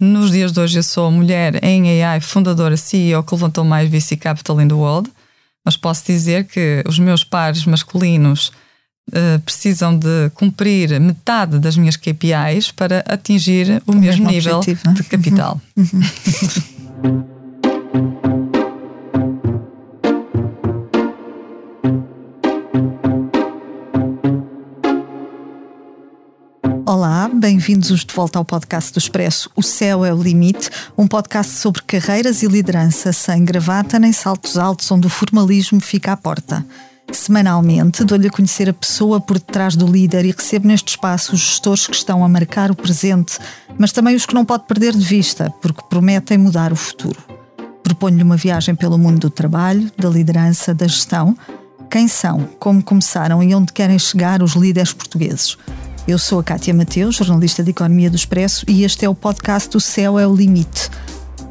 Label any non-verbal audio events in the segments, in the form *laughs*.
Nos dias de hoje eu sou mulher em AI, fundadora CEO que levantou mais VC Capital in the world, mas posso dizer que os meus pares masculinos uh, precisam de cumprir metade das minhas KPIs para atingir o, o mesmo, mesmo, nível objetivo, de capital. Uhum. Olá, *laughs* bem-vindos de volta ao podcast do Expresso O Céu é o Limite, um podcast sobre carreiras e liderança sem gravata nem saltos altos onde o formalismo fica à porta. Semanalmente dou-lhe a conhecer a pessoa por detrás do líder e recebo neste espaço os gestores que estão a marcar o presente, mas também os que não pode perder de vista, porque prometem mudar o futuro. Proponho-lhe uma viagem pelo mundo do trabalho, da liderança, da gestão. Quem são, como começaram e onde querem chegar os líderes portugueses. Eu sou a Kátia Mateus, jornalista de Economia do Expresso, e este é o podcast O Céu é o Limite.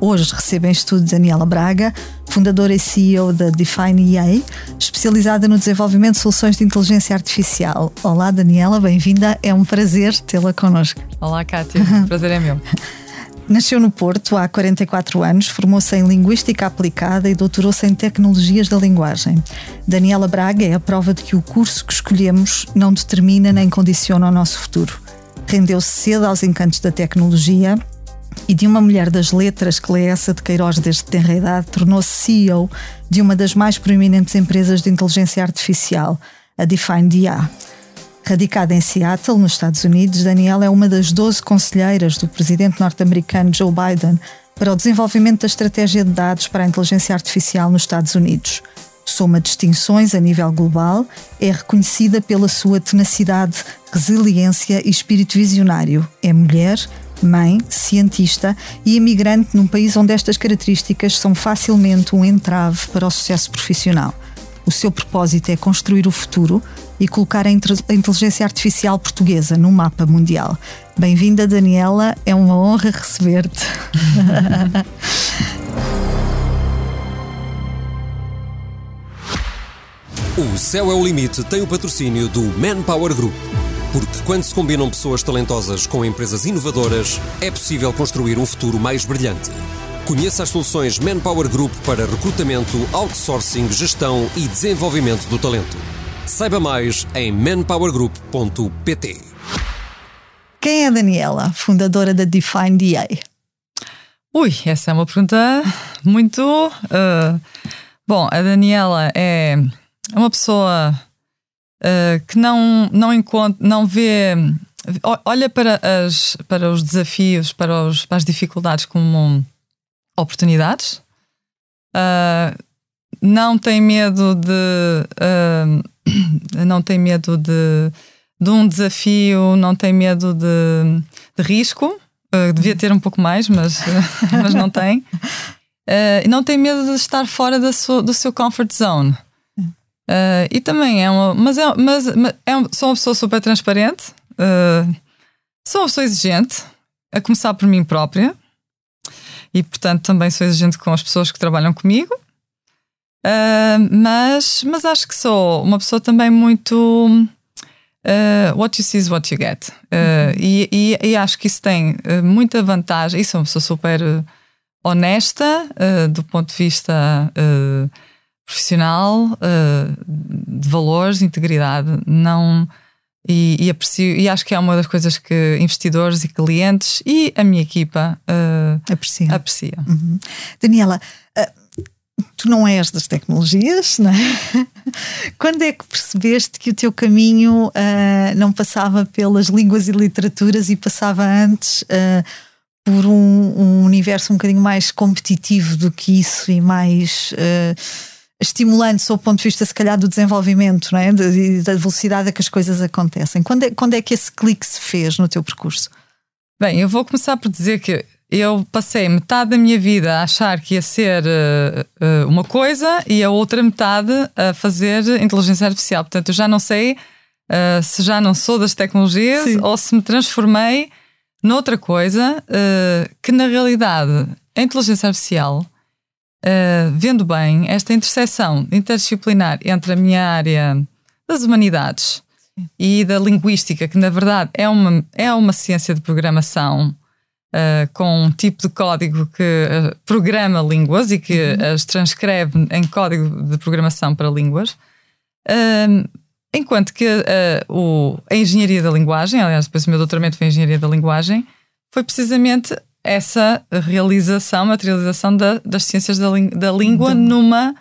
Hoje recebo em estudo Daniela Braga, fundadora e CEO da Define EA, especializada no desenvolvimento de soluções de inteligência artificial. Olá, Daniela, bem-vinda. É um prazer tê-la connosco. Olá, Kátia. O prazer é meu. *laughs* Nasceu no Porto há 44 anos, formou-se em Linguística Aplicada e doutorou-se em Tecnologias da Linguagem. Daniela Braga é a prova de que o curso que escolhemos não determina nem condiciona o nosso futuro. Rendeu-se cedo aos encantos da tecnologia e de uma mulher das letras que lê essa de Queiroz desde tenra idade, tornou-se CEO de uma das mais proeminentes empresas de inteligência artificial, a Define DA. Radicada em Seattle, nos Estados Unidos, Daniela é uma das 12 conselheiras do presidente norte-americano Joe Biden para o desenvolvimento da estratégia de dados para a inteligência artificial nos Estados Unidos. Soma distinções a nível global, é reconhecida pela sua tenacidade, resiliência e espírito visionário. É mulher, mãe, cientista e imigrante num país onde estas características são facilmente um entrave para o sucesso profissional. O seu propósito é construir o futuro e colocar a inteligência artificial portuguesa no mapa mundial. Bem-vinda, Daniela, é uma honra receber-te. *laughs* o Céu é o Limite tem o patrocínio do Manpower Group. Porque quando se combinam pessoas talentosas com empresas inovadoras, é possível construir um futuro mais brilhante. Conheça as soluções Manpower Group para recrutamento, outsourcing, gestão e desenvolvimento do talento. Saiba mais em manpowergroup.pt. Quem é a Daniela, fundadora da Define DA? Ui, essa é uma pergunta muito. Uh, bom, a Daniela é uma pessoa uh, que não, não encontra, não vê, olha para, as, para os desafios, para, os, para as dificuldades como oportunidades. Uh, não tem medo de. Uh, *clears throat* não tem medo de, de um desafio, não tem medo de, de risco. Uh, devia ter um pouco mais, mas, *laughs* mas não tem. Uh, não tem medo de estar fora da sua, do seu comfort zone. Uh, e também é uma. Mas, é, mas, mas é, sou uma pessoa super transparente, uh, sou uma pessoa exigente, a começar por mim própria e, portanto, também sou exigente com as pessoas que trabalham comigo. Uh, mas, mas acho que sou uma pessoa também muito. Uh, what you see is what you get. Uh, uhum. e, e, e, acho que isso tem muita vantagem. Isso é uma pessoa super honesta do ponto de vista profissional, de valores, integridade. Não e, e, aprecio, e acho que é uma das coisas que investidores e clientes e a minha equipa uh, aprecia. aprecia. Uhum. Daniela, uh, tu não és das tecnologias, não é? *laughs* Quando é que percebeste que o teu caminho uh, não passava pelas línguas e literaturas e passava antes por um, um, universo um bocadinho mais competitivo do que isso e mais estimulante sob o ponto de vista, se calhar, do desenvolvimento, não é? da velocidade a que as coisas acontecem. Quando é, quando é que esse clique se fez no teu percurso? Bem, eu vou começar por dizer que eu passei metade da minha vida a achar que ia ser uh, uh, uma coisa e a outra metade a fazer inteligência artificial. Portanto, eu já não sei uh, se já não sou das tecnologias Sim. ou se me transformei noutra coisa que, na realidade, a inteligência artificial uh, vendo bem esta interseção interdisciplinar entre a minha área das humanidades Sim. e da linguística, que na verdade é uma, é uma ciência de programação uh, com um tipo de código que uh, programa línguas e que uhum. as transcreve em código de programação para línguas. enquanto que o, a engenharia da linguagem, aliás, depois o meu doutoramento foi em engenharia da linguagem, foi precisamente essa realização, materialização da, das ciências da, da língua numa,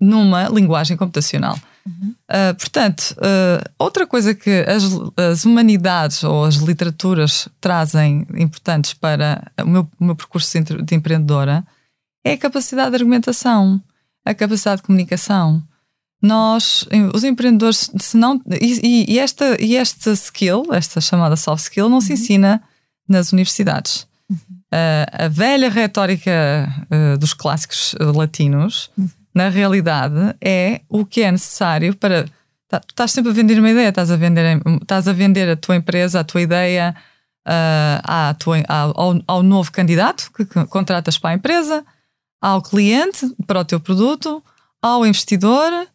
numa linguagem computacional. Uhum. Uh, portanto, uh, outra coisa que as, as, humanidades ou as literaturas trazem importantes para o meu, o meu percurso de empreendedora é a capacidade de argumentação, a capacidade de comunicação. Nós, os empreendedores, se não. E, e, esta, e esta skill, esta chamada soft skill, não uhum. se ensina nas universidades. Uhum. A velha retórica dos clássicos latinos uhum na realidade, é o que é necessário para. Tá, tu estás sempre a vender uma ideia, estás a vender, estás a, vender a tua empresa, a tua ideia uh, à tua, ao, ao novo candidato que contratas para a empresa, ao cliente para o teu produto, ao investidor,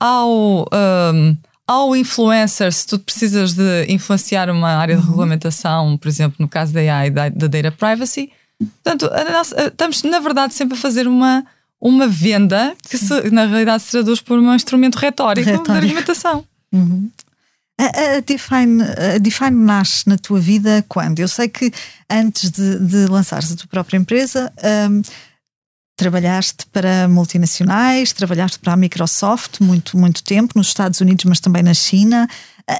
ao, um, ao influencer, se tu precisas de influenciar uma área de uhum. regulamentação, por exemplo, no caso da AI, da, da data privacy. Portanto, nossa, estamos, na verdade, sempre a fazer uma uma venda que se, na realidade se traduz por um instrumento retórico, retórico. de argumentação. Uhum. A, a, Define, a Define nasce na tua vida quando? Eu sei que antes de, de lançares a tua própria empresa, um, trabalhaste para multinacionais, trabalhaste para a Microsoft muito, muito tempo, nos Estados Unidos, mas também na China.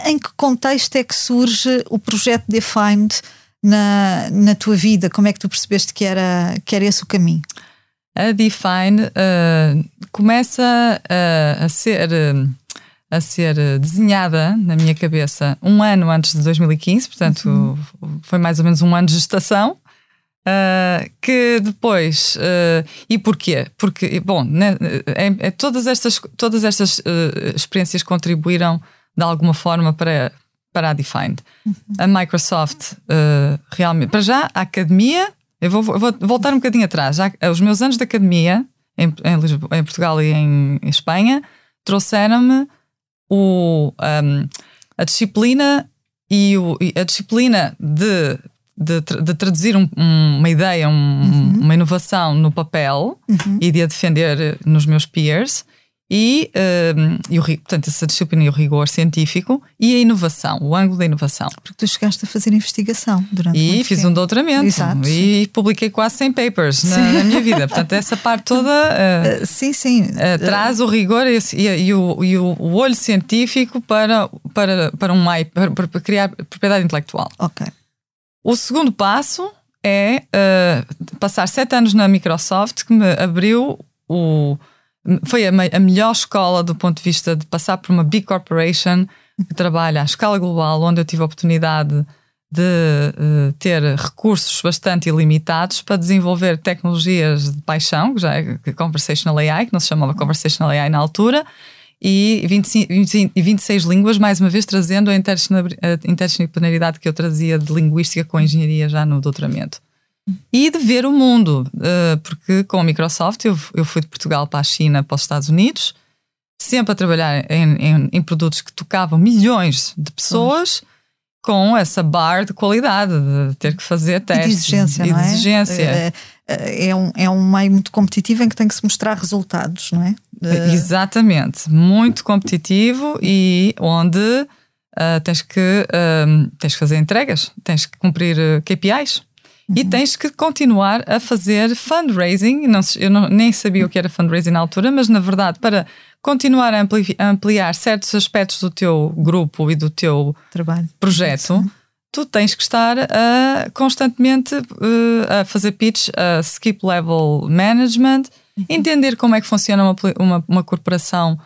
Em que contexto é que surge o projeto Defined na, na tua vida? Como é que tu percebeste que era, que era esse o caminho? a Define uh, começa a, a ser. a ser desenhada na minha cabeça um ano antes de 2015, portanto uhum. foi mais ou menos um ano de gestação. Uh, que depois uh, e porquê? Porque bom, né, é, é, todas estas todas estas uh, experiências contribuíram de alguma forma para para a Defined. Uhum. A Microsoft realmente para já a academia eu vou, vou, voltar um bocadinho atrás. Já, os meus anos de academia, em, em, Lisboa, em Portugal e em, em Espanha, trouxeram-me um, a disciplina e, o, e, a disciplina de, de, de traduzir um, uma ideia, uhum. uma inovação no papel uhum. e de a defender nos meus peers e, um, e o, portanto, essa disciplina e o rigor científico e a inovação, o ângulo da inovação. Porque tu chegaste a fazer investigação durante E fiz tempo. um doutoramento Exato. e publiquei quase 100 papers na, na, minha vida. Portanto, essa parte toda uh, *laughs* sim, sim. Uh, traz o rigor e, e, e, o, e o, olho científico para, para, para, um, para, para criar propriedade intelectual. Ok. O segundo passo é passar sete anos na Microsoft que me abriu o foi a, a, melhor escola do ponto de vista de passar por uma big corporation que trabalha à escala global, onde eu tive a oportunidade de uh, ter recursos bastante ilimitados para desenvolver tecnologias de paixão, que já é Conversational AI, que não se chamava Conversational AI na altura, e 25, 25, 26 línguas, mais uma vez trazendo a interdisciplinaridade que eu trazia de linguística com engenharia já no doutoramento e de ver o mundo, uh, porque com a Microsoft eu, eu fui de Portugal para a China, para os Estados Unidos, sempre a trabalhar em, em, em produtos que tocavam milhões de pessoas. Com essa bar de qualidade, de ter que fazer testes. E de exigência, e não é? exigência. É, é, um, é um meio muito competitivo em que tem que se mostrar resultados, não é? Exatamente. Muito competitivo e onde uh, tens, que, uh, tens que fazer entregas, tens que cumprir KPIs. Uhum. E tens que continuar a fazer fundraising. Não, eu não, nem sabia o que era fundraising na altura, mas na verdade, para continuar a, ampli a ampliar certos aspectos do teu grupo e do teu Trabalho. projeto, Sim. tu tens que estar a, constantemente uh, a fazer pitch, a skip level management, uhum. entender como é que funciona uma, uma, uma corporação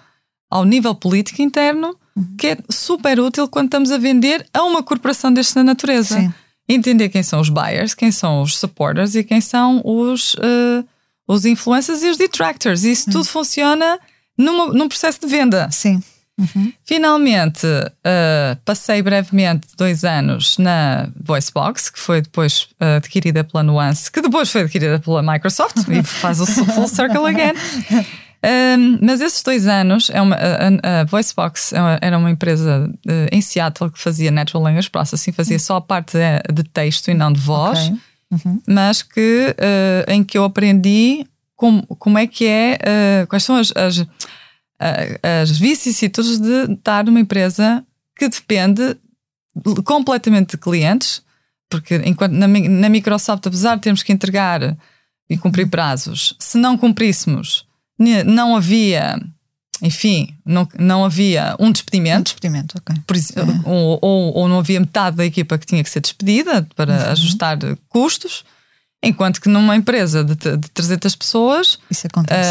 ao nível político interno, uhum. que é super útil quando estamos a vender a uma corporação desta natureza. Sim entender quem são os buyers, quem são os supporters e quem são os, uh, os influencers e os detractors. Isso uhum. tudo funciona numa, num processo de venda. Sim. Uhum. Finalmente, uh, passei brevemente dois anos na VoiceBox, que foi depois uh, adquirida pela Nuance, que depois foi adquirida pela Microsoft e faz o full circle again. Um, mas esses dois anos, é uma, a, a VoiceBox é era uma empresa uh, em Seattle que fazia Natural Language Processing, fazia só a parte de, de texto e não de voz. Okay. uhum. mas que, uh, em que eu aprendi como, como é que é, uh, quais são as, as, as vicissitudes de estar numa empresa que depende completamente de clientes, porque enquanto na, na Microsoft, apesar de termos que entregar e cumprir prazos, se não cumpríssemos, não havia enfim, não, não havia um despedimento. Um despedimento, ok. Por, ou, ou, ou, não havia metade da equipa que tinha que ser despedida para uhum. ajustar custos, enquanto que numa empresa de, de 300 pessoas.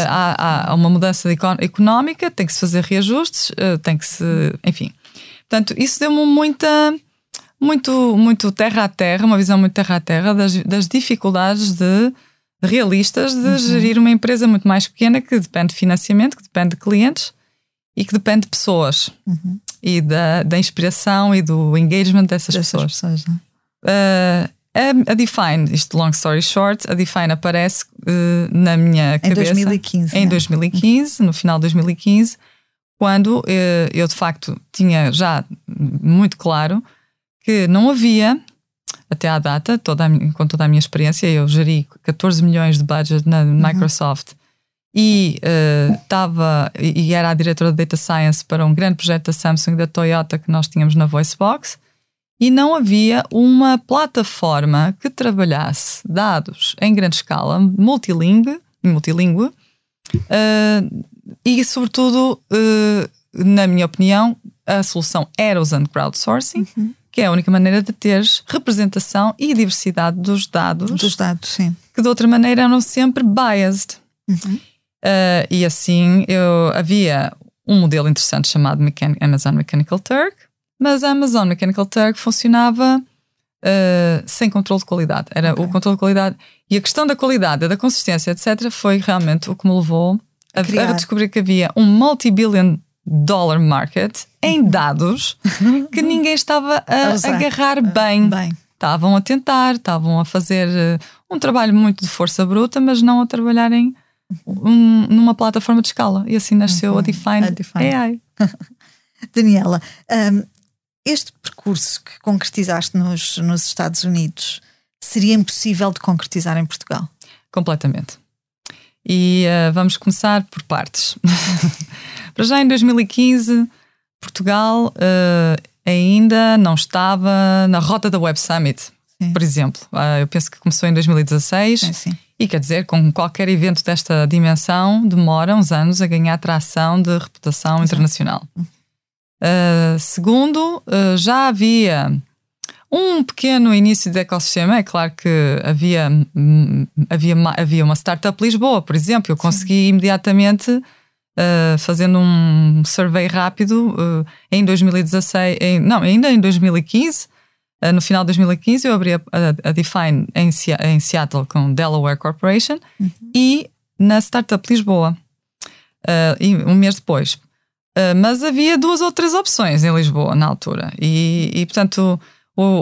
Uh, há, há, uma mudança económica, tem que se fazer reajustes, uh, tem que se. Enfim. Portanto, isso deu-me muita. Muito, muito terra a terra, uma visão muito terra a terra das, das dificuldades de realistas de uhum. gerir uma empresa muito mais pequena que depende de financiamento, que depende de clientes e que depende de pessoas uhum. e da, da inspiração e do engagement dessas, dessas pessoas. pessoas uh, a, a, Define, isto long story short, a Define aparece uh, na minha cabeça em 2015. Em 2015, no final de 2015, quando uh, eu de facto tinha já muito claro que não havia até à data, toda com toda a minha experiência, eu geri 14 milhões de budget na uhum. Microsoft e estava uh, e era a diretora de Data Science para um grande projeto da Samsung da Toyota que nós tínhamos na VoiceBox e não havia uma plataforma que trabalhasse dados em grande escala, multilingue, multilingue uh, e sobretudo, uh, na minha opinião, a solução era usando crowdsourcing. Uhum que é a única maneira de teres representação e diversidade dos dados. Dos dados, sim. Que de outra maneira eram sempre biased. Uhum. Uh, e assim eu havia um modelo interessante chamado Mechan Amazon Mechanical Turk, mas a Amazon Mechanical Turk funcionava uh, sem controle de qualidade. Era okay. o controle de qualidade. E a questão da qualidade, da consistência, etc., foi realmente o que me levou a, a descobrir que havia um multi-billion dollar market em dados *laughs* que ninguém estava a, agarrar bem. bem. Estavam a tentar, estavam a fazer uh, um trabalho muito de força bruta, mas não a trabalhar em um, numa plataforma de escala. E assim nasceu uhum. a, Define a Define AI. *laughs* Daniela, um, este percurso que concretizaste nos, nos Estados Unidos seria impossível de concretizar em Portugal? Completamente. E uh, vamos começar por partes. *laughs* Para já em 2015, Portugal uh, ainda não estava na rota da Web Summit, sim. por exemplo. Uh, eu penso que começou em 2016. É, sim. E quer dizer, com qualquer evento desta dimensão, demora uns anos a ganhar tração de reputação Exato. internacional. Uh, segundo, já havia um pequeno início de ecossistema. É claro que havia, hum, havia, havia uma startup Lisboa, por exemplo. Eu consegui Sim. imediatamente uh, fazendo um survey rápido uh, em 2016, em, não, ainda em 2015. Uh, eh, no final de 2015 eu abri a, a, a Define em, em, Seattle com Delaware Corporation uhum. e na Startup Lisboa, um mês depois. Mas havia duas ou três opções em Lisboa na altura e, e portanto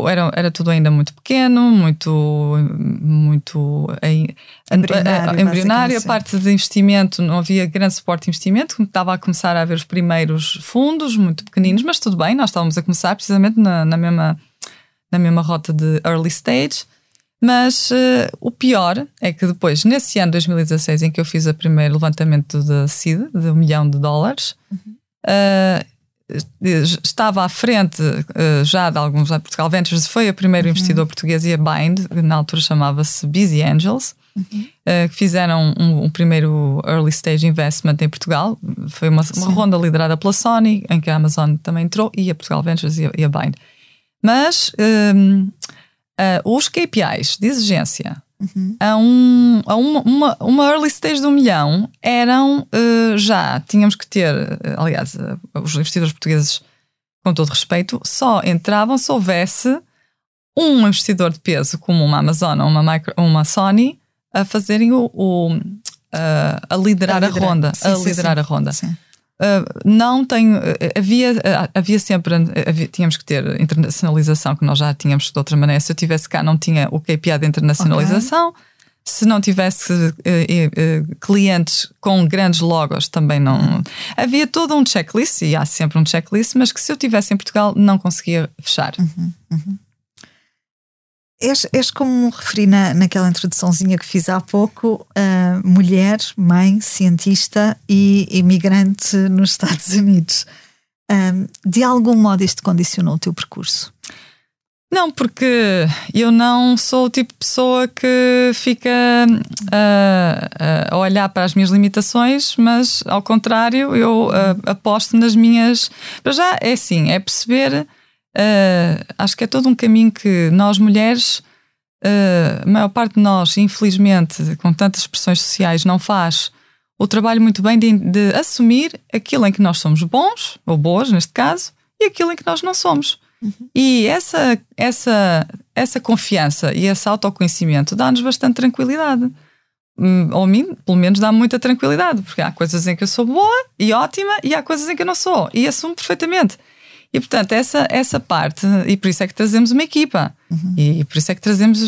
era, era tudo ainda muito pequeno, muito, muito embrionário, embrionário a parte de investimento, não havia grande suporte de investimento, estava a começar a haver os primeiros fundos, muito pequeninos, mas tudo bem, nós estávamos a começar precisamente na, na mesma, na mesma rota de early stage. Mas uh, o pior é que depois, nesse ano 2016, em que eu fiz o primeiro levantamento da SID, de um milhão de dólares, uhum. Uh, estava à frente uh, já de alguns Portugal Ventures foi o primeiro uhum. investidor português e a Bind, que na altura chamava-se Busy Angels, uhum. uh, que fizeram um, um, primeiro early stage investment em Portugal. Foi uma, uma ronda liderada pela Sony, em que a Amazon também entrou, e a Portugal Ventures e a, e a Bind. Mas um, uh, os KPIs de exigência Uhum. A, um, a uma, uma, uma, early stage de um milhão eram uh, já, tínhamos que ter, uh, aliás, uh, os investidores portugueses, com todo respeito, só entravam se houvesse um investidor de peso, como uma Amazon ou uma, micro, uma Sony, a fazerem o, o a liderar a, liderar. a ronda. Sim, a sim, liderar sim. a ronda. Sim. Uh, não tenho. Uh, havia, uh, havia sempre. Havia, tínhamos que ter internacionalização, que nós já tínhamos de outra maneira. Se eu tivesse cá, não tinha o KPI de internacionalização. Okay. Se não tivesse clientes com grandes logos, também não. Havia todo um checklist, e há sempre um checklist, mas que se eu tivesse em Portugal, não conseguia fechar. Uhum. Uhum. És, és como referi na, naquela introduçãozinha que fiz há pouco, uh, mulher, mãe, cientista e imigrante nos Estados Unidos. De algum modo isto condicionou o teu percurso? Não, porque eu não sou o tipo de pessoa que fica uh, uh, a olhar para as minhas limitações, mas ao contrário, eu uh, aposto nas minhas. Para já é assim, é perceber. Acho que é todo um caminho que nós mulheres, a maior parte de nós, infelizmente, com tantas expressões sociais, não faz o trabalho muito bem de, de assumir aquilo em que nós somos bons, ou boas neste caso, e aquilo em que nós não somos. Uhum. E essa, essa, essa confiança e esse autoconhecimento dá-nos bastante tranquilidade. Hum, ou a mim, pelo menos, dá muita tranquilidade, porque há coisas em que eu sou boa e ótima e há coisas em que eu não sou, e assumo perfeitamente. E portanto, essa, essa parte, e por isso é que trazemos uma equipa, uhum. e por isso é que trazemos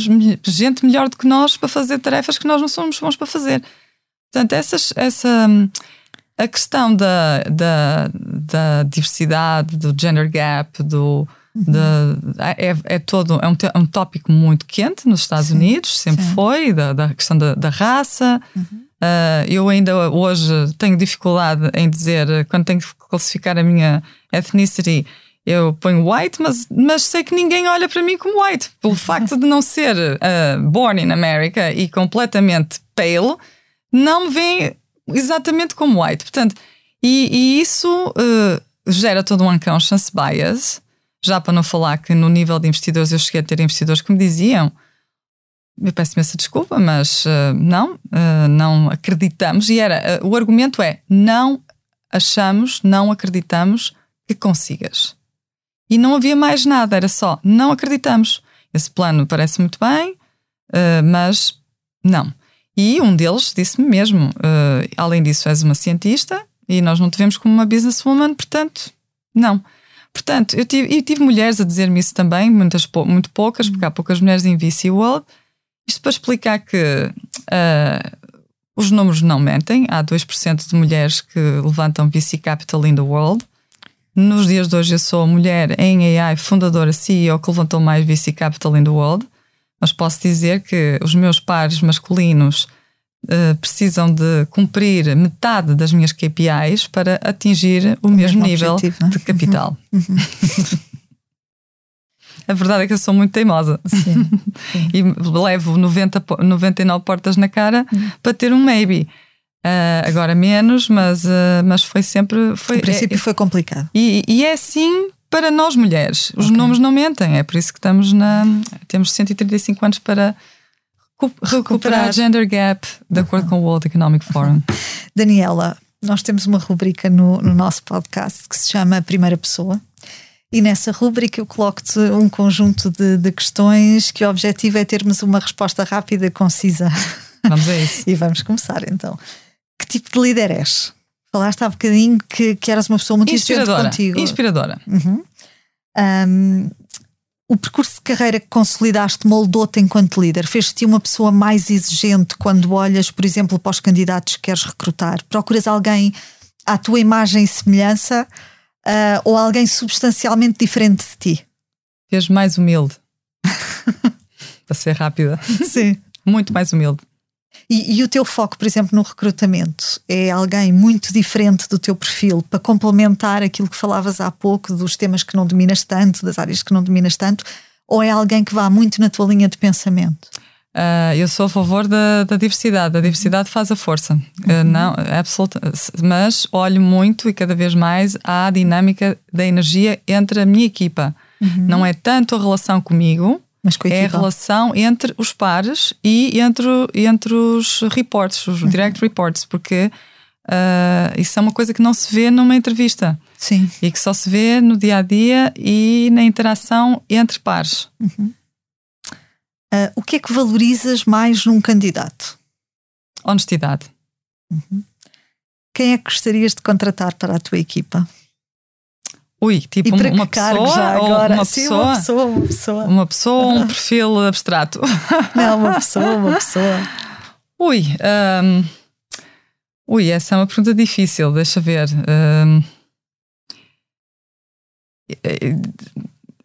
gente melhor do que nós para fazer tarefas que nós não somos bons para fazer. Portanto, essas, essa, a questão da, da, da diversidade, do gender gap, do, de, é, é todo é um, é um tópico muito quente nos Estados sim, Unidos, sempre sim. foi, da, da questão da, da raça. Uhum. Uh, eu ainda hoje tenho dificuldade em dizer, quando tenho que classificar a minha ethnicity, eu ponho white, mas, mas sei que ninguém olha para mim como white. Pelo *laughs* facto de não ser uh, born in America e completamente pale, não me veem exatamente como white. Portanto, e, e isso uh, gera todo um unconscious bias já para não falar que no nível de investidores eu cheguei a ter investidores que me diziam eu peço imensa desculpa, mas uh, não, uh, não acreditamos. E era, uh, o argumento é: não achamos, não acreditamos que consigas. E não havia mais nada, era só: não acreditamos. Esse plano parece muito bem, mas não. E um deles disse-me mesmo: além disso, és uma cientista e nós não te vemos como uma businesswoman, portanto, não. Portanto, eu tive, eu tive mulheres a dizer-me isso também, muitas, muito poucas, porque há poucas mulheres em VC World. Isto para explicar que uh, os números não mentem. Há 2% de mulheres que levantam VC Capital in the world. Nos dias de hoje, eu sou a mulher em AI, fundadora CEO, que levantou mais VC Capital in the world. Mas posso dizer que os meus pares masculinos uh, precisam de cumprir metade das minhas KPIs para atingir o, o mesmo, mesmo, nível objetivo, é? de capital. Uhum. uhum. *laughs* A verdade é que eu sou muito teimosa sim, sim. *laughs* e levo 90, 99 portas na cara uhum. para ter um maybe. Uh, agora menos, mas, uh, mas foi sempre. Foi, no princípio é, foi complicado. E, e, é assim para nós mulheres. Os okay. números não mentem, é por isso que estamos na. Temos 135 anos para recuperar o gender gap de acordo com o World Economic Forum. *laughs* Daniela, nós temos uma rubrica no, no nosso podcast que se chama Primeira Pessoa. E nessa rubrica eu coloco-te um conjunto de, de, questões que o objetivo é termos uma resposta rápida e concisa. Vamos a isso. *laughs* e vamos começar então. Que tipo de líder és? Falaste há bocadinho que, que eras uma pessoa muito inspiradora contigo. Inspiradora. Uhum. Um, o percurso de carreira que consolidaste moldou-te enquanto líder? Fez-te uma pessoa mais exigente quando olhas, por exemplo, para os candidatos que queres recrutar? Procuras alguém à tua imagem e semelhança uh, ou alguém substancialmente diferente de ti? Fez mais humilde. *laughs* para ser rápida. Sim. Muito mais humilde. E, e, o teu foco, por exemplo, no recrutamento é alguém muito diferente do teu perfil para complementar aquilo que falavas há pouco dos temas que não dominas tanto, das áreas que não dominas tanto, ou é alguém que vá muito na tua linha de pensamento? Uh, eu sou a favor da, da, diversidade. A diversidade faz a força. Ah, uhum. Uh, não, é absoluta. Mas olho muito e cada vez mais à dinâmica da energia entre a minha equipa. Uhum. Não é tanto a relação comigo, é a relação entre os pares e entre, entre os reports, os uhum. direct reports, porque uh, isso é uma coisa que não se vê numa entrevista. Sim. E que só se vê no dia a dia e na interação entre pares. Uhum. Uh, o que é que valorizas mais num candidato? Honestidade. Uhum. Quem é que gostarias de contratar para a tua equipa? Ui, tipo uma pessoa, agora? uma Sim, pessoa, uma pessoa, uma pessoa. Uma pessoa ou um *laughs* perfil abstrato? Não, uma pessoa, uma pessoa. Ui, um, ui, essa é uma pergunta difícil, deixa ver. Um,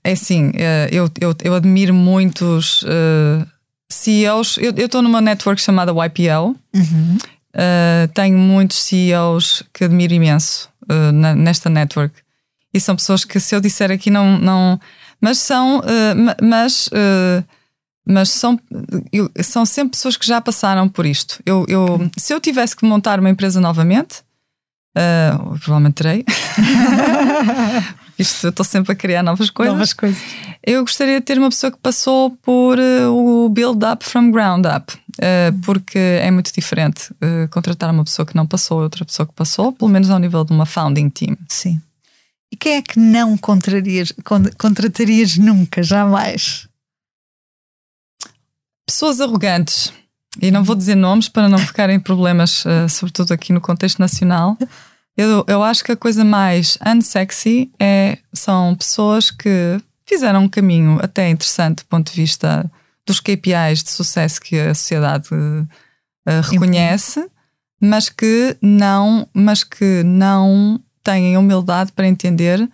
é assim, eh, eu, eu, eu admiro muitos uh, CEOs. Eu estou numa network chamada YPO. Uhum. Uh, tenho muitos CEOs que admiro imenso uh, nesta network. E são pessoas que, se eu disser aqui, não. não mas são. mas mas são, eu, são sempre pessoas que já passaram por isto. Eu, eu, se eu tivesse que montar uma empresa novamente, uh, provavelmente terei. *laughs* isto eu estou sempre a criar novas coisas. Novas coisas. Eu gostaria de ter uma pessoa que passou por uh, o build up from ground up, uh, porque é muito diferente contratar uma pessoa que não passou outra pessoa que passou, pelo menos ao nível de uma founding team. Sim. E quem é que não contrarias, contratarias nunca, jamais? pessoas arrogantes, e não vou dizer nomes para não ficarem problemas, uh, sobretudo aqui no contexto nacional. Eu, eu acho que a coisa mais unsexy é, são pessoas que fizeram um caminho até interessante do ponto de vista dos KPIs de sucesso que a sociedade uh, reconhece, mas que não, mas que não têm humildade para entender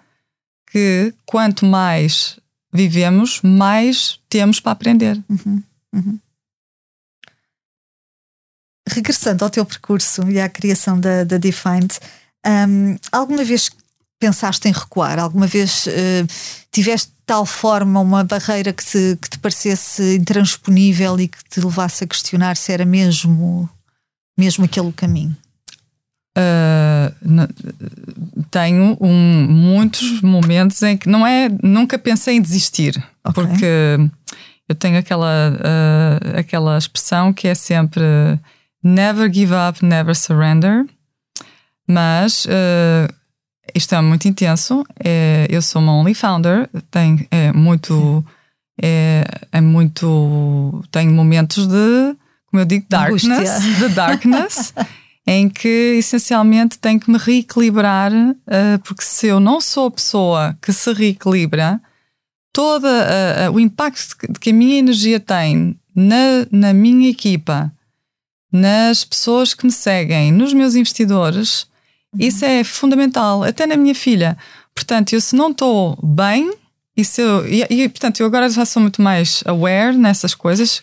que quanto mais vivemos, mais temos para aprender. Uhum. Uhum. Regressando ao teu percurso e à criação da, da Defined, um, alguma vez pensaste em recuar? Alguma vez uh, tiveste de tal forma uma barreira que te, que te parecesse intransponível e que te levasse a questionar se era mesmo, mesmo aquele caminho? Uh, tenho um, muitos momentos em que não é nunca pensei em desistir okay. porque eu tenho aquela, uh, aquela expressão que é sempre never give up, never surrender. Mas uh, isto é muito intenso. É, eu sou uma only founder, tem, é muito. É, é muito. Tenho momentos de, como eu digo, darkness, de darkness, *laughs* em que essencialmente tenho que me reequilibrar, uh, porque se eu não sou a pessoa que se reequilibra, todo o impacto que a minha energia tem na, na minha equipa, nas pessoas que me seguem, nos meus investidores, uhum. isso é fundamental, até na minha filha. Portanto, eu se não estou bem, e, eu, e, e, portanto, eu agora já sou muito mais aware nessas coisas.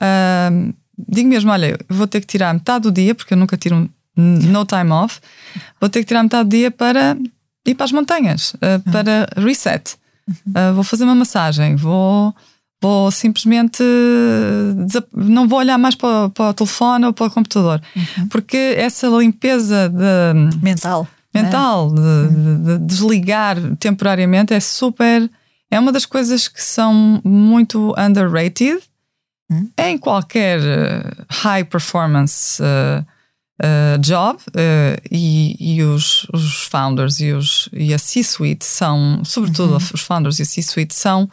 Uh, digo mesmo: olha, vou ter que tirar metade do dia, porque eu nunca tiro no time off, vou ter que tirar metade do dia para ir para as montanhas, uh, para reset. Uh, vou fazer uma massagem, vou, vou simplesmente não vou olhar mais para, para o telefone ou para o computador, uhum. porque essa limpeza de, mental, mental é? de, de, de, desligar temporariamente é super. É uma das coisas que são muito underrated uhum. em qualquer uh, high performance. Uh, uh, job uh, e, e os, os, founders e, os, e a C-suite são, sobretudo uhum. os founders e a C-suite são,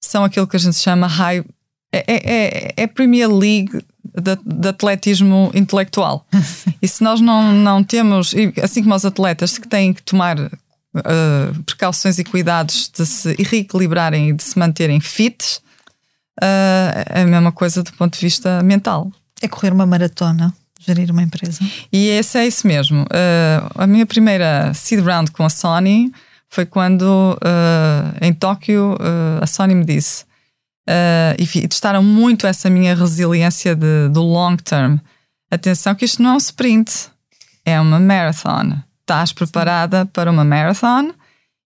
são aquilo que a gente chama high. É, é, é, é Premier League de, de, atletismo intelectual. *laughs* e se nós não, não temos, assim como os atletas que têm que tomar uh, precauções e cuidados de se reequilibrarem e de se manterem fit, é a mesma coisa do ponto de vista mental. É correr uma maratona gerir uma empresa. E esse é isso mesmo. Uh, a minha primeira seed round com a Sony foi quando uh, em Tóquio uh, a Sony me disse e testaram muito essa minha resiliência de, do long term. Atenção que isto não é um sprint, é uma marathon. Estás preparada para uma marathon?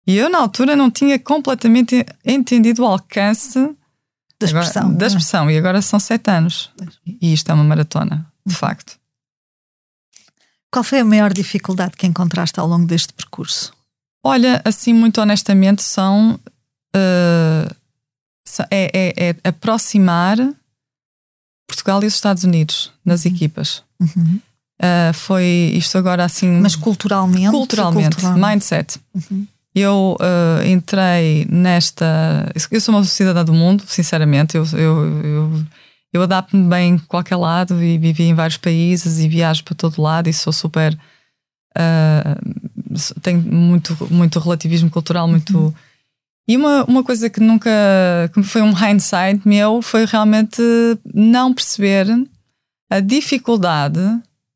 E eu na altura não tinha completamente entendido o alcance da expressão. Agora, da expressão. E agora são sete anos. E isto é uma maratona, de facto. Qual foi a maior dificuldade que encontraste ao longo deste percurso? Olha, assim, muito honestamente, são. Uh, é, é, é, aproximar Portugal e os Estados Unidos nas uhum. equipas. Uhum. Uh, foi isto agora assim. Mas culturalmente? Culturalmente, culturalmente. mindset. Uhum. Eu uh, entrei nesta. Eu sou uma cidadã do mundo, sinceramente. Eu, eu, eu eu adapto-me bem a qualquer lado e vivi em vários países e viajo para todo lado e sou super. Uh, tenho muito, muito relativismo cultural, muito. Uhum. E uma, uma coisa que nunca. que foi um hindsight meu foi realmente não perceber a dificuldade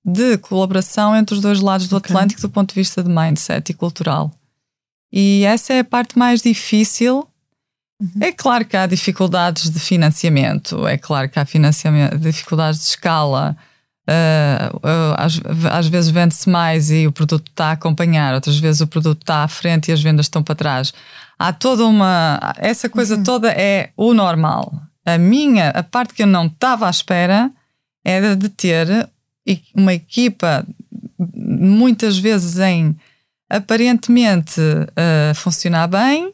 de colaboração entre os dois lados do okay. Atlântico do ponto de vista de mindset e cultural. E essa é a parte mais difícil Uhum. É claro que há dificuldades de financiamento, é claro que há dificuldades de escala. Uh, uh, às, às, vezes vende-se mais e o produto está a acompanhar, outras vezes o produto está à frente e as vendas estão para trás. Há toda uma. Essa coisa uhum. toda é o normal. A minha, a parte que eu não estava à espera era de ter uma equipa, muitas vezes em aparentemente uh, funcionar bem,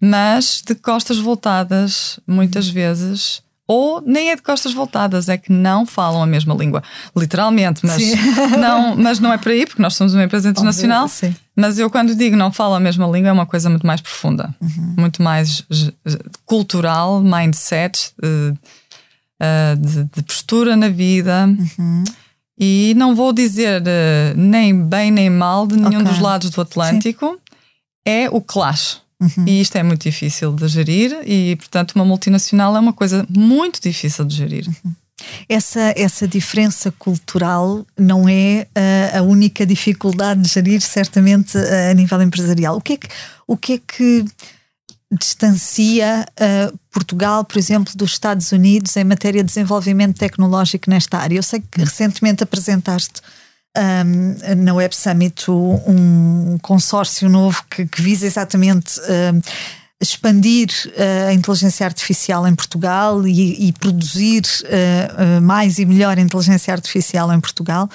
mas de costas voltadas, muitas vezes. Ou nem é de costas voltadas, é que não falam a mesma língua. Literalmente, mas *laughs* não, mas não é por aí, porque nós somos uma empresa internacional. Óbvio, mas eu, quando digo não falo a mesma língua, é uma coisa muito mais profunda, uhum. muito mais cultural, mindset, uh, uh, de, de, postura na vida. Uhum. E não vou dizer uh, nem bem nem mal de nenhum okay. dos lados do Atlântico. Sim. É o clash. Uhum. E isto é muito difícil de gerir, e portanto, uma multinacional é uma coisa muito difícil de gerir. Uhum. Essa, essa diferença cultural não é uh, a única dificuldade de gerir, certamente, uh, a nível empresarial. O que é que, o que, é que distancia uh, Portugal, por exemplo, dos Estados Unidos em matéria de desenvolvimento tecnológico nesta área? Eu sei que recentemente apresentaste um, na Web Summit um consórcio novo que, que visa exatamente uh, expandir uh, a inteligência artificial em Portugal e, e produzir uh, mais e melhor inteligência artificial em Portugal.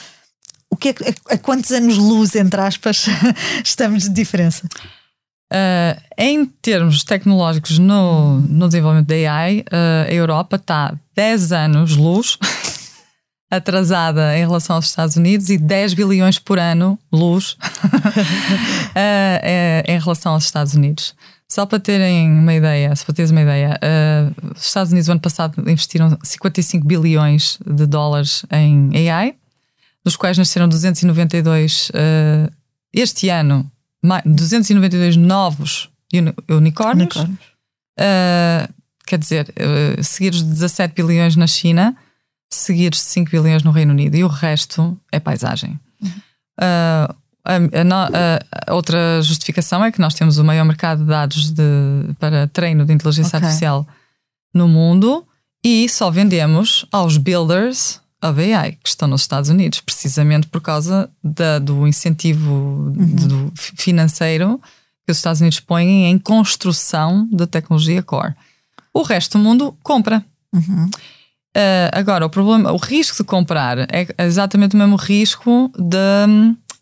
O que é, a, a quantos anos luz, entre aspas, *laughs* estamos de diferença? Uh, em termos tecnológicos no, no desenvolvimento da AI, uh, a Europa está 10 anos luz *laughs* atrasada em relação aos Estados Unidos e 10 bilhões por ano luz uh, *laughs* em relação aos Estados Unidos. Só para terem uma ideia, só para teres uma ideia, os Estados Unidos, no ano passado, investiram 55 bilhões de dólares em AI, dos quais nasceram 292 este ano 292 novos unicórnios. unicórnios. Uh, quer dizer, uh, seguidos de 17 bilhões na China, seguidos de 5 bilhões no Reino Unido e o resto é paisagem. Uh, a, a, a, outra justificação é que nós temos o maior mercado de dados de, para treino de inteligência okay. artificial no mundo e só vendemos aos builders of AI, que estão nos Estados Unidos, precisamente por causa da, do incentivo uhum. do financeiro que os Estados Unidos põem em construção da tecnologia core. O resto do mundo compra. Uhum. Uh, agora, o problema, o risco de comprar é exatamente o mesmo risco da,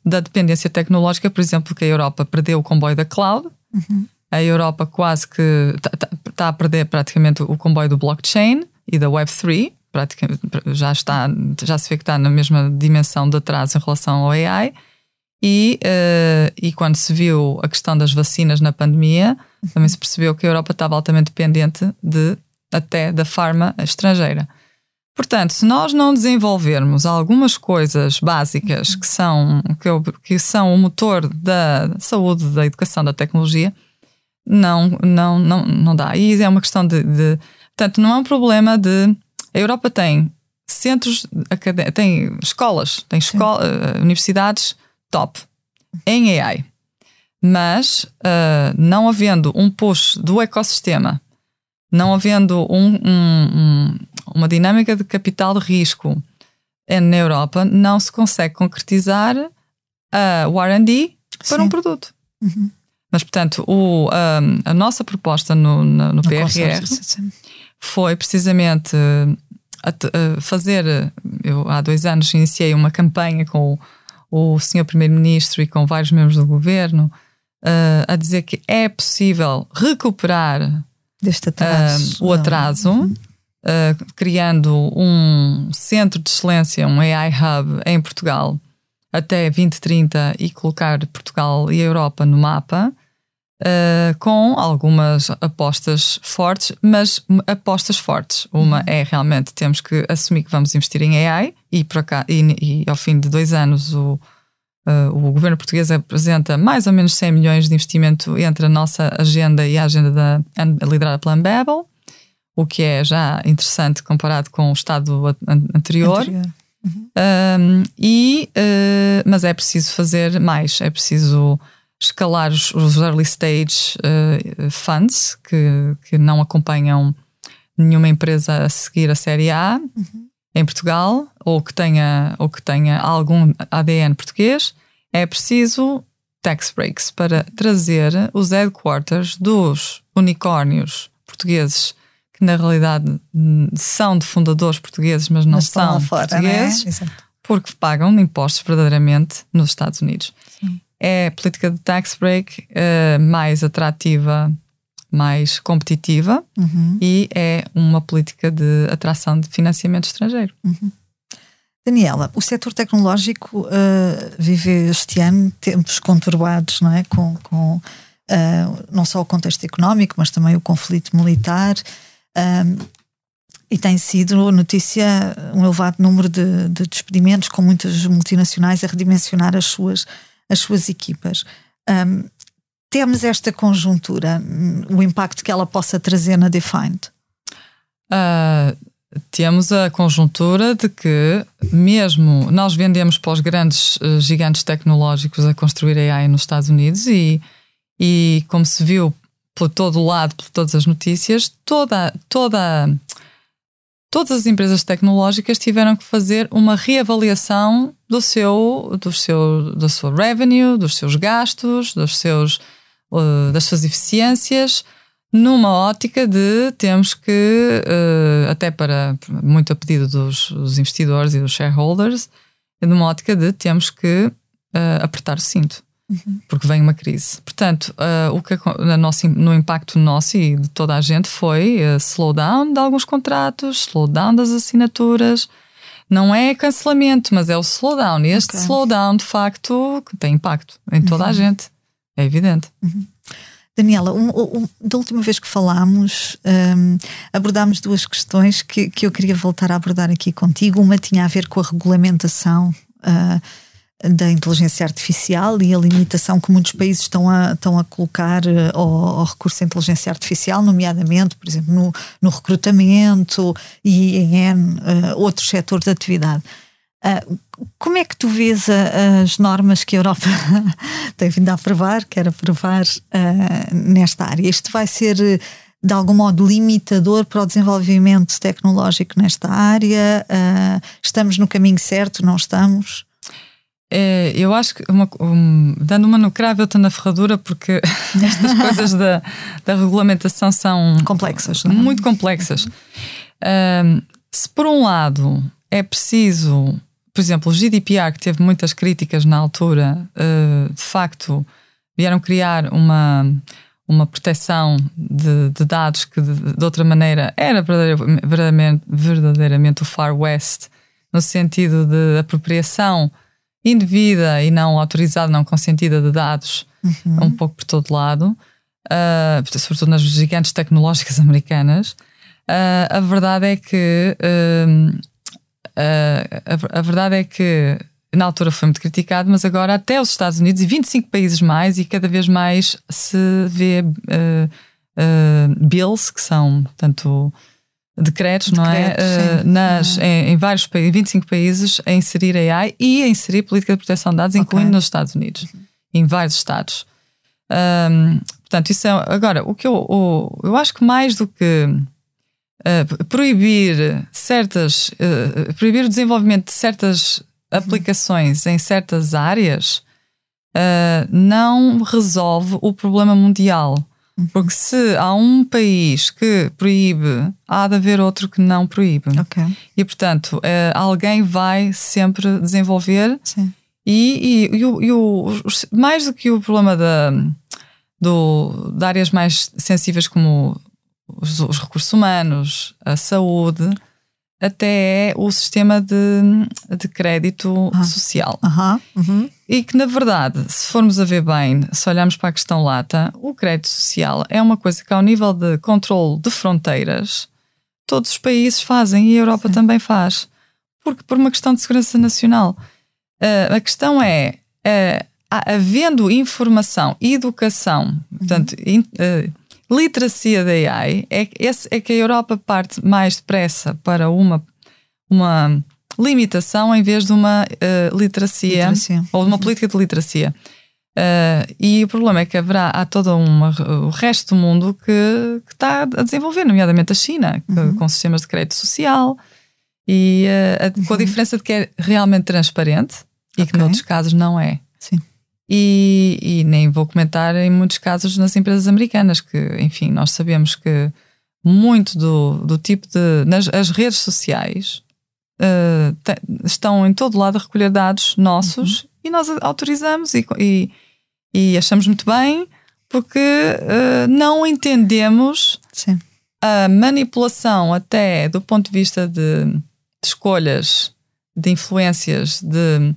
da dependência tecnológica, por exemplo, que a Europa perdeu o comboio da cloud. Uhum. A Europa quase que está tá, tá a perder praticamente o comboio do blockchain e da Web3 praticamente já está, já se vê que está na mesma dimensão de atraso em relação ao AI. E, uh, e quando se viu a questão das vacinas na pandemia, também se percebeu que a Europa estava altamente dependente de, até da farma estrangeira. Portanto, se nós não desenvolvermos algumas coisas básicas que são, que, que são o motor da saúde, da educação, da tecnologia, não, não, não, não dá. E é uma questão de, de. Portanto, não é um problema de a Europa tem centros, tem escolas, tem escola, uh, universidades top em AI. Mas uh, não havendo um push do ecossistema, não havendo um, um, um, uma dinâmica de capital de risco na Europa, não se consegue concretizar uh, o RD para Sim. um produto. Uhum. Mas, portanto, o, a nossa proposta no, no, no PRR foi precisamente a fazer. Eu há dois anos iniciei uma campanha com o, o senhor Primeiro-Ministro e com vários membros do governo uh, a dizer que é possível recuperar atraso, uh, o atraso. Uhum. Uh, criando um centro de excelência, um AI Hub em Portugal até 2030 e colocar Portugal e a Europa no mapa, Uh, com algumas apostas fortes, mas apostas fortes. Uma uhum. é realmente temos que assumir que vamos investir em AI e, por cá, e, e ao fim de dois anos o, uh, o governo português apresenta mais ou menos 100 milhões de investimento entre a nossa agenda e a agenda da, liderada pela Unbabel, o que é já interessante comparado com o estado anterior. anterior. Uhum. Um, e, uh, mas é preciso fazer mais, é preciso escalar os, os early stage uh, funds que, que não acompanham nenhuma empresa a seguir a série A uhum. em Portugal ou que tenha ou que tenha algum ADN português é preciso tax breaks para trazer os headquarters dos unicórnios portugueses que na realidade são de fundadores portugueses, mas não mas são fora, portugueses, é? porque pagam impostos verdadeiramente nos Estados Unidos. Sim. É a política de tax break uh, mais atrativa, mais competitiva uhum. e é uma política de atração de financiamento estrangeiro. Uhum. Daniela, o setor tecnológico uh, vive este ano tempos conturbados, não é? Com, com uh, não só o contexto económico, mas também o conflito militar. Um, e tem sido notícia um elevado número de, de, despedimentos, com muitas multinacionais a redimensionar as suas, as suas equipas. Um, temos esta conjuntura, o impacto que ela possa trazer na Defined? Uh, temos a conjuntura de que, mesmo nós vendemos para os grandes uh, gigantes tecnológicos a construir AI nos Estados Unidos e, e como se viu por todo o lado, por todas as notícias, toda, toda, todas as empresas tecnológicas tiveram que fazer uma reavaliação do seu, do seu, do seu revenue, dos seus gastos, dos seus, uh, das suas eficiências, numa ótica de temos que, uh, até para muito a pedido dos, dos, investidores e dos shareholders, numa ótica de temos que uh, apertar o cinto uhum. porque vem uma crise. Portanto, uh, o que no, nosso, no impacto nosso e de toda a gente foi uh, slowdown de alguns contratos, slowdown das assinaturas. Não é cancelamento, mas é o slowdown. E este okay. slowdown, de facto, tem impacto em toda uhum. a gente. É evidente. Uhum. Daniela, um, um, da última vez que falámos, um, abordámos duas questões que, que eu queria voltar a abordar aqui contigo. Uma tinha a ver com a regulamentação. Uh, da inteligência artificial e a limitação que muitos países estão a, estão a colocar uh, ao, ao, recurso à inteligência artificial, nomeadamente, por exemplo, no, no recrutamento e em uh, outros setores de atividade. Uh, como é que tu vês as normas que a Europa *laughs* tem vindo a aprovar, quer aprovar nesta área? Isto vai ser de algum modo limitador para o desenvolvimento tecnológico nesta área? estamos no caminho certo? Não estamos? É, eu acho que, uma, um, dando uma no cravo, eu estou na ferradura, porque *laughs* estas coisas da, da regulamentação são complexas, é? muito complexas. Um, se por um lado é preciso, por exemplo, o GDPR, que teve muitas críticas na altura, uh, de facto vieram criar uma, uma proteção de, de dados que de, de, outra maneira era verdadeiramente, verdadeiramente o Far West, no sentido de apropriação indevida e não autorizada, não consentida de dados uhum. um pouco por todo lado, uh, sobretudo nas gigantes tecnológicas *laughs* americanas, uh, a verdade é que uh, a, a, verdade é que na altura foi muito criticado, mas agora até os Estados Unidos e 25 países mais e cada vez mais se vê bills que são tanto decretos, não é? Uh, nas, uhum. em, em, vários países, 25 países, a inserir AI e a inserir política de proteção de dados, okay. incluindo nos Estados Unidos, uhum. em vários estados. Um, portanto, isso é. Agora, o que eu, o, eu acho que mais do que uh, proibir certas. Uh, proibir o desenvolvimento de certas uhum. aplicações em certas áreas não resolve o problema mundial. Porque se há um país que proíbe, há de haver outro que não proíbe. Okay. E, portanto, eh, alguém vai sempre desenvolver. Sim. E, e, e, o, e o, mais do que o problema da, do, de áreas mais sensíveis como os, os recursos humanos, a saúde, até é o sistema de, de crédito ah. social. Uhum. E que, na verdade, se formos a ver bem, se olharmos para a questão lata, o crédito social é uma coisa que, ao nível de controle de fronteiras, todos os países fazem e a Europa Sim. também faz. Porque, por uma questão de segurança nacional. Uh, a questão é, uh, havendo informação e educação, uhum. portanto, in, uh, literacia da AI é, esse, é que a Europa parte mais depressa para uma, uma limitação em vez de uma uh, literacia, literacia, ou de uma política de literacia. Uh, e o problema é que haverá há todo uma, o resto do mundo que, que está a desenvolver, nomeadamente a China, uhum. com sistemas de crédito social e uh, com a uhum. diferença de que é realmente transparente e okay. que noutros casos não é. Sim. E, e, nem vou comentar em muitos casos nas empresas americanas, que, enfim, nós sabemos que muito do, do tipo de. Nas, as redes sociais uh, te, estão em todo lado a recolher dados nossos uhum. e nós autorizamos e, e, e, achamos muito bem porque uh, não entendemos Sim. a manipulação, até do ponto de vista de, de escolhas, de influências, de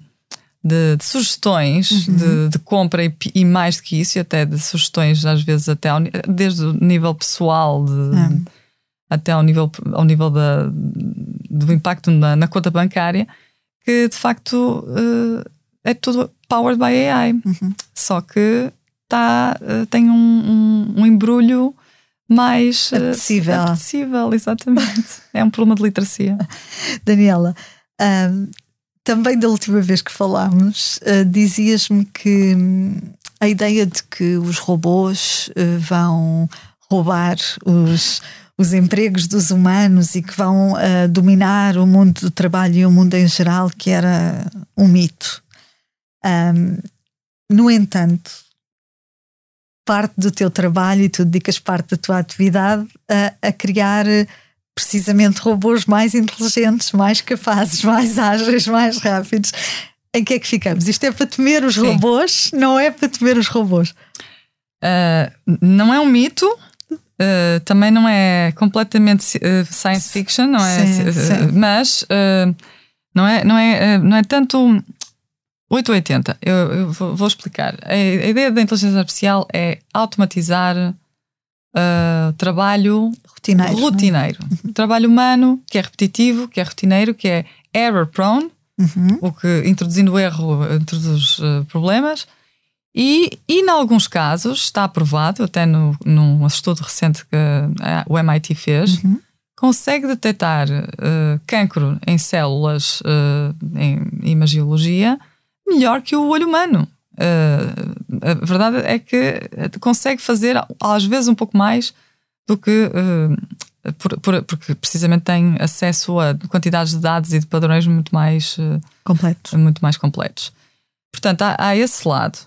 de, de sugestões uhum. de, de, compra e, e, mais do que isso, e até de sugestões, às vezes, até ao, desde o nível pessoal de, é. até ao nível, ao nível da, do impacto na, na conta bancária, que de facto uh, é tudo powered by AI. Uhum. Só que tá, uh, tem um, um, um embrulho mais apetecível. Uh, apetecível, exatamente. é um problema de literacia. *laughs* Daniela, um, também da última vez que falámos, uh, dizias-me que hum, a ideia de que os robôs uh, vão roubar os, os empregos dos humanos e que vão uh, dominar o mundo do trabalho e o mundo em geral, que era um mito. Um, no entanto, parte do teu trabalho e tu dedicas parte da tua atividade a, a criar precisamente robôs mais inteligentes, mais capazes, mais ágeis, mais rápidos. Em que é que ficamos? Isto é para temer os Sim. robôs? Não é para temer os robôs? Uh, não é um mito, uh, também não é completamente uh, science fiction, não é? Sim, sim. Mas não, é, não, é, não é tanto 880. Eu, eu vou, vou, explicar. A, a, ideia da inteligência artificial é automatizar trabalho rotineiro. rotineiro. Uhum. Trabalho humano, que é repetitivo, que é rotineiro, que é error prone, uhum. o que introduzindo erro introduz uh, problemas. E, e, em alguns casos, está aprovado, até no, num estudo recente que uh, o MIT fez, uhum. consegue detectar uh, cancro em células uh, em imagiologia melhor que o olho humano. Uh, a verdade é que consegue fazer, às vezes, um pouco mais do que. Uh, por, por, porque precisamente tem acesso a quantidades de dados e de padrões muito mais uh, completos. Muito mais completos. Portanto, há, há esse lado.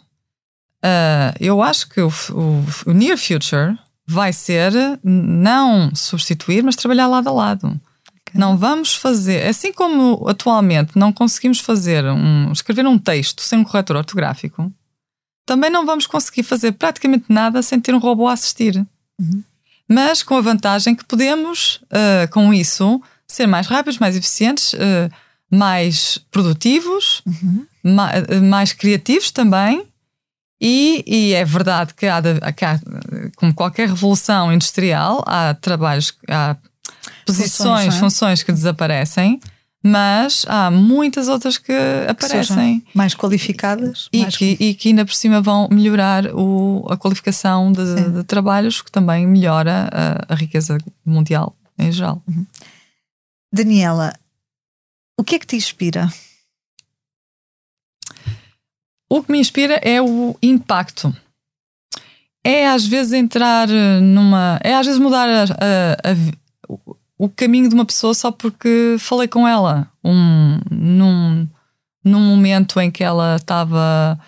eu acho que o, o, o near future vai ser não substituir, mas trabalhar lado a lado. Não vamos fazer, assim como atualmente não conseguimos fazer um, escrever um texto sem um corretor ortográfico, também não vamos conseguir fazer praticamente nada sem ter um robô a assistir. Uhum. Mas com a vantagem que podemos, uh, com isso, ser mais rápidos, mais eficientes, uh, mais produtivos, uhum. ma uh, mais criativos também. E, e, é verdade que há, que há, como qualquer revolução industrial, há trabalhos, há posições, funções, é? funções que desaparecem, mas há muitas outras que aparecem. Que mais qualificadas. E, mais... Que, e que ainda por cima vão melhorar o, a qualificação de, de, trabalhos, que também melhora a, a riqueza mundial em geral. Uhum. Daniela, o que é que te inspira? O que me inspira é o impacto. É às vezes entrar numa. É às vezes mudar a, a, a o caminho de uma pessoa só porque falei com ela um, num, num momento em que ela estava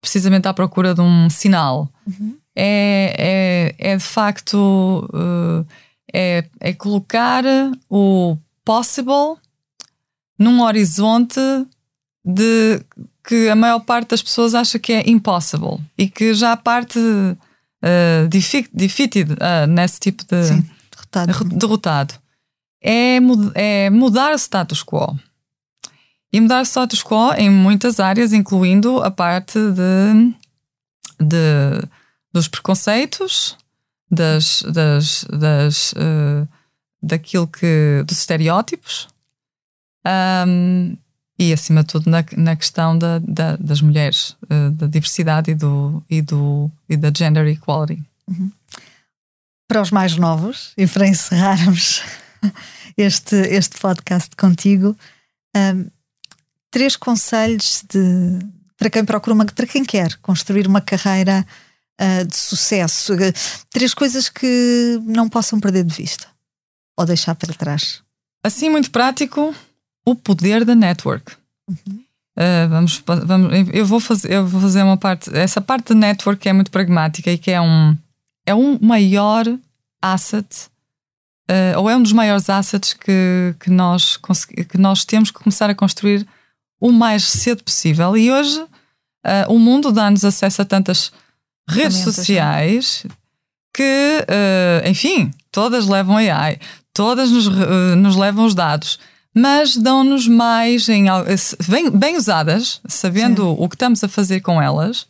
precisamente à procura de um sinal. Uhum. É, é, é de facto uh, é, é colocar o possible num horizonte de que a maior parte das pessoas acha que é impossible e que já parte uh, defeated uh, nesse tipo de Sim, derrotado. derrotado é, é mudar o status quo. E mudar o status quo em muitas áreas, incluindo a parte de, de dos preconceitos, das, das, das, uh, daquilo que. dos estereótipos. Um, e acima de tudo na, na questão da, da, das mulheres, uh, da diversidade e, do, e, do, e da gender equality. Uhum. Para os mais novos, e para encerrarmos *laughs* este, este podcast contigo. Um, três conselhos de para quem procura uma, para quem quer construir uma carreira uh, de sucesso? Três coisas que não possam perder de vista ou deixar para trás. Assim, muito prático, o poder da network. Uhum. Uh, vamos, vamos, eu vou fazer, eu vou fazer uma parte. Essa parte de network é muito pragmática e que é um é um maior asset uh, ou é um dos maiores assets que, que nós que nós temos que começar a construir o mais cedo possível. E hoje uh, o mundo dá-nos acesso a tantas redes sociais que, enfim, todas levam AI, todas nos, nos levam os dados mas dão-nos mais em, bem, bem usadas, sabendo Sim. o que estamos a fazer com elas,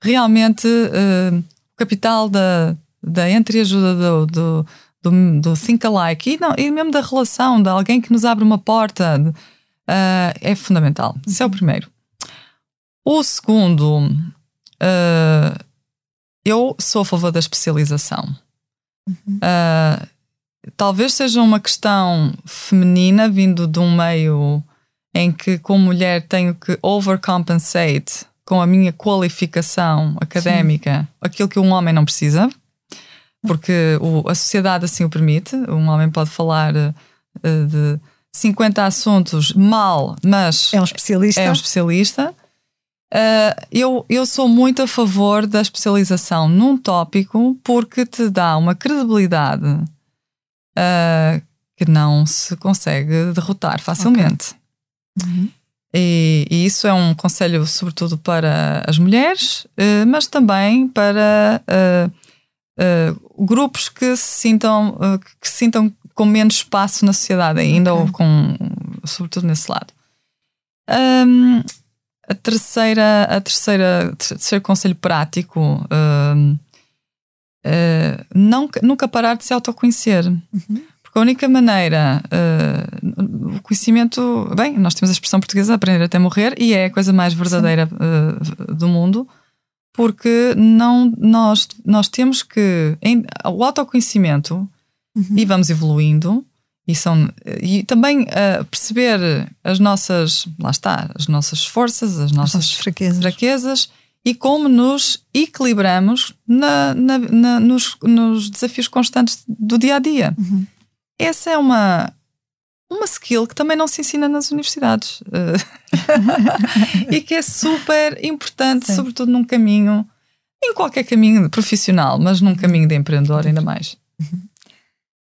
realmente uh, o capital da, da entreajuda do, do, do, do think alike e, não, e mesmo da relação de alguém que nos abre uma porta uh, é fundamental. Isso é o primeiro. O segundo, uh, eu sou a favor da especialização. Uhum. Uh, talvez seja uma questão feminina vindo de um meio em que, como mulher, tenho que overcompensate com a minha qualificação académica Sim. aquilo que um homem não precisa, porque o, a sociedade assim o permite. Um homem pode falar uh, de 50 assuntos mal, mas é um especialista. É um especialista. Uh, eu, eu sou muito a favor da especialização num tópico porque te dá uma credibilidade uh, que não se consegue derrotar facilmente. Okay. Uhum. E, e, isso é um conselho, sobretudo, para as mulheres, uh, mas também para uh, grupos que se sintam, que se sintam com menos espaço na sociedade ainda, okay. ou com, sobretudo nesse lado. Um, a terceira, a terceira, terceiro conselho prático uh, não, nunca parar de se autoconhecer. Uhum. Porque a única maneira, uh, o conhecimento, bem, nós temos a expressão portuguesa aprender até morrer e é a coisa mais verdadeira uh, do mundo, porque não, nós, nós temos que, em, o autoconhecimento, uhum. e vamos evoluindo, e, são, e também uh, perceber as nossas, lá está, as nossas forças, as nossas, as fraquezas. fraquezas e como nos equilibramos na, na, na, nos, nos, desafios constantes do dia a dia. Uhum. Essa é uma, uma skill que também não se ensina nas universidades *laughs* e que é super importante, Sim. sobretudo num caminho, em qualquer caminho profissional, mas num caminho de empreendedor ainda mais.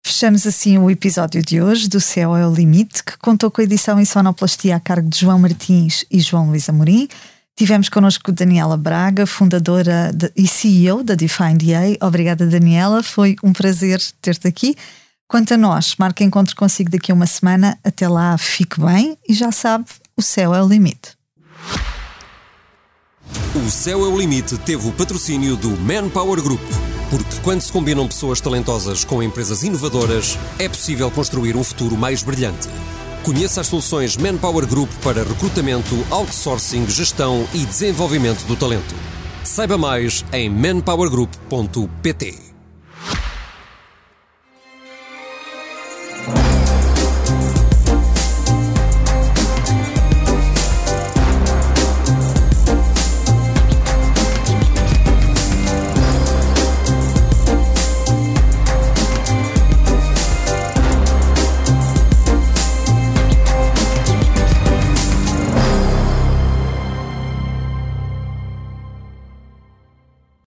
Fechamos assim o episódio de hoje do Céu é o Limite, que contou com a edição em sonoplastia a cargo de João Martins e João Luís Amorim. Tivemos connosco Daniela Braga, fundadora de, e CEO da Define DA. Obrigada, Daniela. Foi um prazer ter-te aqui. Quanto a nós, marca encontro consigo daqui a uma semana. Até lá, fique bem e já sabe, o céu é o limite. O Céu é o Limite teve o patrocínio do Manpower Group. Porque quando se combinam pessoas talentosas com empresas inovadoras, é possível construir um futuro mais brilhante. Conheça as soluções Manpower Group para recrutamento, outsourcing, gestão e desenvolvimento do talento. Saiba mais em manpowergroup.pt. Thank you.